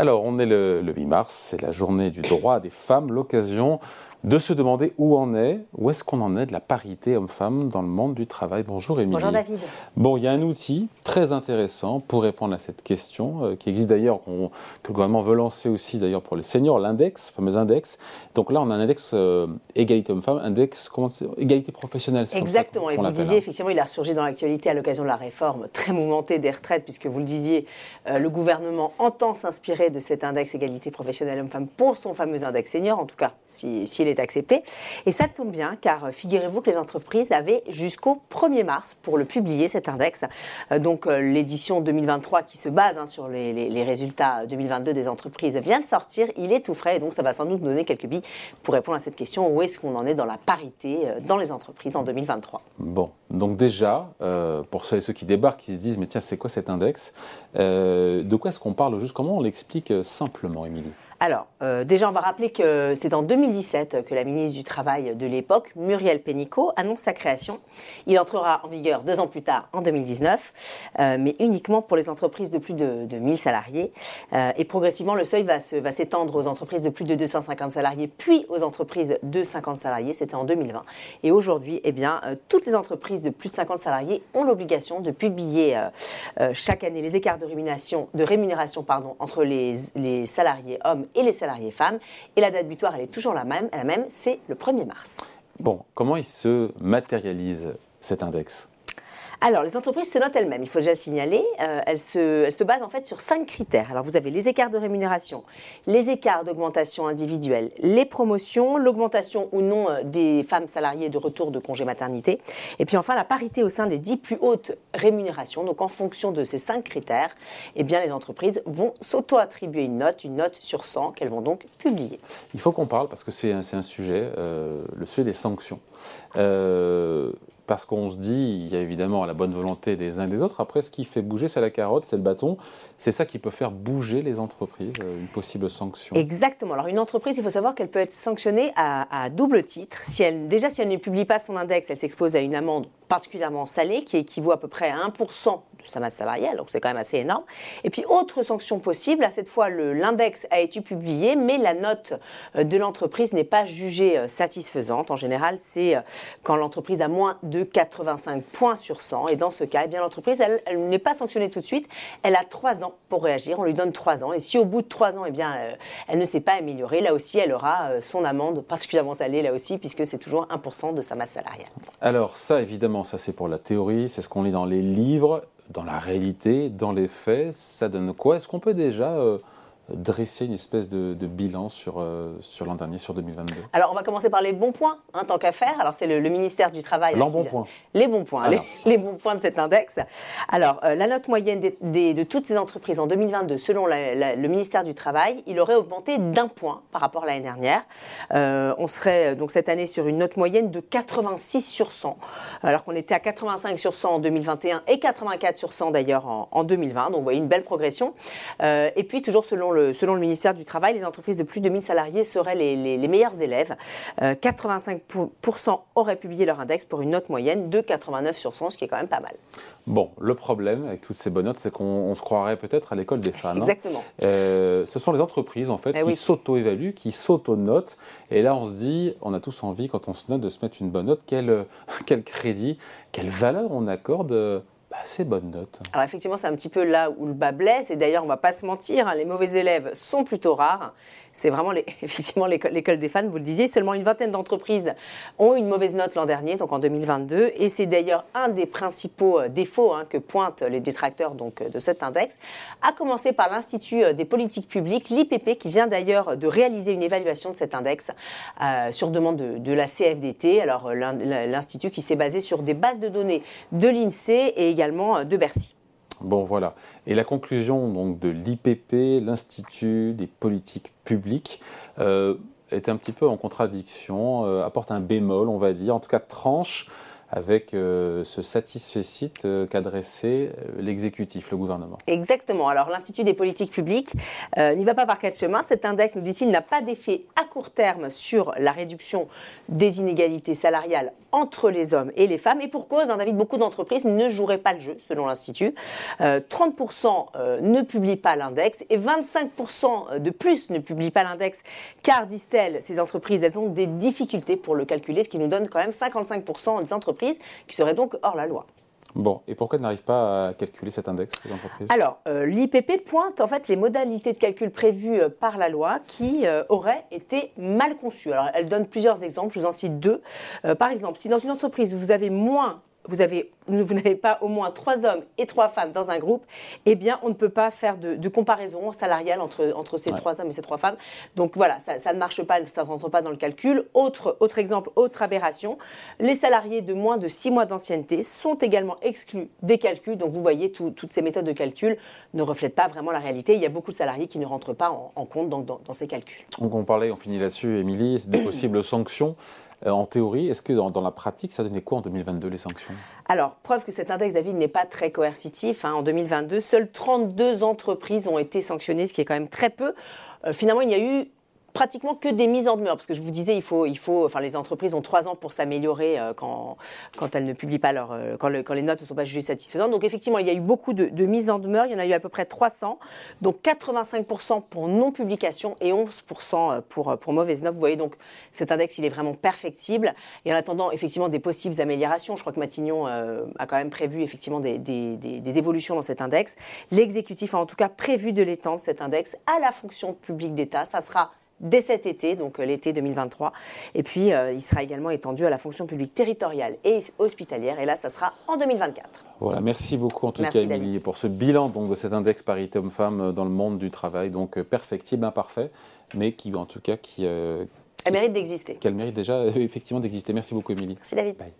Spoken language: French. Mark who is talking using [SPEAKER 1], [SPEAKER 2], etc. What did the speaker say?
[SPEAKER 1] Alors, on est le, le 8 mars, c'est la journée du droit des femmes, l'occasion de se demander où on est, où est-ce qu'on en est de la parité homme-femme dans le monde du travail. Bonjour Émilie.
[SPEAKER 2] Bonjour David.
[SPEAKER 1] Bon, il y a un outil très intéressant pour répondre à cette question, euh, qui existe d'ailleurs, que le gouvernement veut lancer aussi d'ailleurs pour les seniors, l'index, fameux index. Donc là, on a un index euh, égalité homme-femme, index égalité professionnelle.
[SPEAKER 2] Exactement, et vous disiez, hein. effectivement, il a ressurgi dans l'actualité à l'occasion de la réforme très mouvementée des retraites, puisque vous le disiez, euh, le gouvernement entend s'inspirer de cet index égalité professionnelle homme-femme pour son fameux index senior, en tout cas, s'il si, est accepté. Et ça tombe bien, car euh, figurez-vous que les entreprises avaient jusqu'au 1er mars pour le publier, cet index. Euh, donc euh, l'édition 2023 qui se base hein, sur les, résultats 2022 des entreprises vient de sortir, il est tout frais, et donc ça va sans doute donner quelques billes pour répondre à cette question, où est-ce qu'on en est dans la parité dans les entreprises en 2023
[SPEAKER 1] Bon, donc déjà, pour ceux et ceux qui débarquent, qui se disent, mais tiens, c'est quoi cet index? De quoi est-ce qu'on parle juste? Comment on l'explique simplement, Émilie?
[SPEAKER 2] Alors, euh, déjà, on va rappeler que c'est en 2017 que la ministre du Travail de l'époque, Muriel Pénicaud, annonce sa création. Il entrera en vigueur deux ans plus tard, en 2019, euh, mais uniquement pour les entreprises de plus de, de 1000 salariés. Euh, et progressivement, le seuil va, s'étendre aux entreprises de plus de 250 salariés, puis aux entreprises de 50 salariés. C'était en 2020. Et aujourd'hui, eh bien, toutes les entreprises de plus de 50 salariés ont l'obligation de publier chaque année les écarts de rémunération, de rémunération pardon, entre les, les salariés hommes et les salariés femmes. Et la date butoir, elle est toujours la même, la même c'est le 1er mars.
[SPEAKER 1] Bon, comment il se matérialise cet index?
[SPEAKER 2] Alors, les entreprises se notent elles-mêmes, il faut déjà signaler. Euh, elles, se, se, basent en fait sur cinq critères. Alors, vous avez les écarts de rémunération, les écarts d'augmentation individuelle, les promotions, l'augmentation ou non euh, des femmes salariées de retour de congé maternité, et puis enfin la parité au sein des dix plus hautes rémunérations. Donc, en fonction de ces cinq critères, eh bien, les entreprises vont s'auto-attribuer une note, une note sur 100 qu'elles vont donc publier.
[SPEAKER 1] Il faut qu'on parle, parce que c'est un, sujet, euh, le sujet des sanctions. Parce qu'on se dit, il y a évidemment la bonne volonté des uns et des autres. Après, ce qui fait bouger, c'est la carotte, c'est le bâton. C'est ça qui peut faire bouger les entreprises, euh, une possible sanction.
[SPEAKER 2] Exactement. Alors, une entreprise, il faut savoir qu'elle peut être sanctionnée à, double titre. Si elle, déjà, si elle ne publie pas son index, elle s'expose à une amende particulièrement salée qui équivaut à peu près à 1% de sa masse salariale, donc c'est quand même assez énorme. Et puis, autre sanction possible, à cette fois, l'index a été publié, mais la note euh, de l'entreprise n'est pas jugée euh, satisfaisante. En général, c'est euh, quand l'entreprise a moins de 85 points sur 100. Et dans ce cas, eh bien l'entreprise, elle, n'est pas sanctionnée tout de suite. Elle a 3 ans pour réagir. On lui donne 3 ans. Et si au bout de 3 ans, eh bien, elle ne s'est pas améliorée, là aussi, elle aura son amende particulièrement salée, là aussi, puisque c'est toujours 1% de sa masse salariale.
[SPEAKER 1] Alors ça, évidemment, ça c'est pour la théorie, c'est ce qu'on lit dans les livres dans la réalité, dans les faits, ça donne quoi? Est-ce qu'on peut déjà euh, dresser une espèce de, bilan sur, euh, sur l'an dernier, sur 2022
[SPEAKER 2] Alors, on va commencer par les bons points, hein, tant qu'à faire. Alors, c'est le, ministère du Travail.
[SPEAKER 1] Les bons points.
[SPEAKER 2] Les bons points, les, bons points de cet index. Alors, euh, la note moyenne de toutes ces entreprises en 2022, selon le ministère du Travail, il aurait augmenté d'un point par rapport à l'année dernière. Euh, on serait donc cette année sur une note moyenne de 86 sur 100, alors qu'on était à 85 sur 100 en 2021 et 84 sur 100 d'ailleurs en, en, 2020. Donc, vous voyez une belle progression. et puis, toujours selon le selon le ministère du Travail, les entreprises de plus de 1000 salariés seraient les, les, meilleurs élèves. 85% euh, auraient publié leur index pour une note moyenne de 89 sur 100, ce qui est quand même pas mal.
[SPEAKER 1] Bon, le problème avec toutes ces bonnes notes, c'est qu'on se croirait peut-être à l'école des femmes.
[SPEAKER 2] Hein. Exactement.
[SPEAKER 1] Euh, ce sont les entreprises, en fait, eh qui s'auto-évaluent, qui s'auto-notent. Et là, on se dit, on a tous envie, quand on se note, de se mettre une bonne note. Quel, quel crédit, quelle valeur on accorde assez bonne note.
[SPEAKER 2] Alors effectivement, c'est un petit peu là où le bas blesse. Et d'ailleurs, on ne va pas se mentir, hein, les mauvais élèves sont plutôt rares. C'est vraiment effectivement l'école des fans, vous le disiez. Seulement une vingtaine d'entreprises ont une mauvaise note l'an dernier, donc en 2022. Et c'est d'ailleurs un des principaux euh, défauts hein, que pointent les détracteurs donc, euh, de cet index, à commencer par l'Institut euh, des politiques publiques, l'IPP, qui vient d'ailleurs de réaliser une évaluation de cet index sur demande de, de, la CFDT. Alors l'Institut qui s'est basé sur des bases de données de l'INSEE et également de Bercy.
[SPEAKER 1] Bon, voilà. Et la conclusion donc, de l'IPP, l'Institut des politiques publiques, euh, est un petit peu en contradiction, euh, apporte un bémol, on va dire, en tout cas tranche avec euh, ce satisfait euh, qu'a dressé euh, l'exécutif, le gouvernement.
[SPEAKER 2] Exactement. Alors l'Institut des politiques publiques n'y va pas par quatre chemins. Cet index, nous dit-il, n'a pas d'effet à court terme sur la réduction des inégalités salariales entre les hommes et les femmes. Et pour cause, hein, David, beaucoup d'entreprises ne joueraient pas le jeu, selon l'Institut. 30% ne publient pas l'index et 25% de plus ne publient pas l'index, car, disent-elles, ces entreprises, elles ont des difficultés pour le calculer, ce qui nous donne quand même 55% des entreprises qui seraient donc hors la loi.
[SPEAKER 1] Bon, et pourquoi elles n'arrivent pas à calculer cet index des entreprises?
[SPEAKER 2] Alors, euh, l'IPP pointe en fait les modalités de calcul prévues euh, par la loi qui euh, auraient été mal conçues. Alors, elle donne plusieurs exemples, je vous en cite deux. par exemple, si dans une entreprise vous avez moins vous avez, vous n'avez pas au moins trois hommes et trois femmes dans un groupe, eh bien, on ne peut pas faire de, comparaison salariale entre, entre ces trois hommes et ces trois femmes. Donc voilà, ça, ne marche pas, ça ne rentre pas dans le calcul. Autre, autre exemple, autre aberration, les salariés de moins de six mois d'ancienneté sont également exclus des calculs. Donc vous voyez, toutes ces méthodes de calcul ne reflètent pas vraiment la réalité. Il y a beaucoup de salariés qui ne rentrent pas en, compte dans, dans, ces calculs.
[SPEAKER 1] Donc on parlait, on finit là-dessus, Émilie, de possibles sanctions. Euh, en théorie, est-ce que dans, la pratique, ça donnait quoi en 2022 les sanctions?
[SPEAKER 2] Alors, preuve que cet index, David, n'est pas très coercitif. Hein. en 2022, seules 32 entreprises ont été sanctionnées, ce qui est quand même très peu. Euh, finalement, il y a eu pratiquement que des mises en demeure, parce que je vous disais, il faut, il faut, enfin, les entreprises ont trois ans pour s'améliorer euh, quand, quand elles ne publient pas leur, euh, quand, les notes ne sont pas jugées satisfaisantes. Donc effectivement, il y a eu beaucoup de, mises en demeure. Il y en a eu à peu près 300, donc 85% pour non publication et 11% euh, pour pour mauvaise note. Vous voyez donc cet index, il est vraiment perfectible. Et en attendant effectivement des possibles améliorations, je crois que Matignon a quand même prévu effectivement des, des, des évolutions dans cet index. L'exécutif a en tout cas prévu de l'étendre cet index à la fonction publique d'État. Ça sera dès cet été, donc euh, l'été 2023. Et puis, euh, il sera également étendu à la fonction publique territoriale et hospitalière. Et là, ça sera en 2024.
[SPEAKER 1] Voilà, merci beaucoup en tout cas, Émilie, pour ce bilan donc, de cet index parité homme-femme euh, dans le monde du travail. Donc, perfectible, imparfait, mais qui, en tout cas, qui.
[SPEAKER 2] Elle mérite d'exister.
[SPEAKER 1] Qu'elle mérite déjà, effectivement, d'exister. Merci beaucoup, Émilie.
[SPEAKER 2] Merci, David. Bye.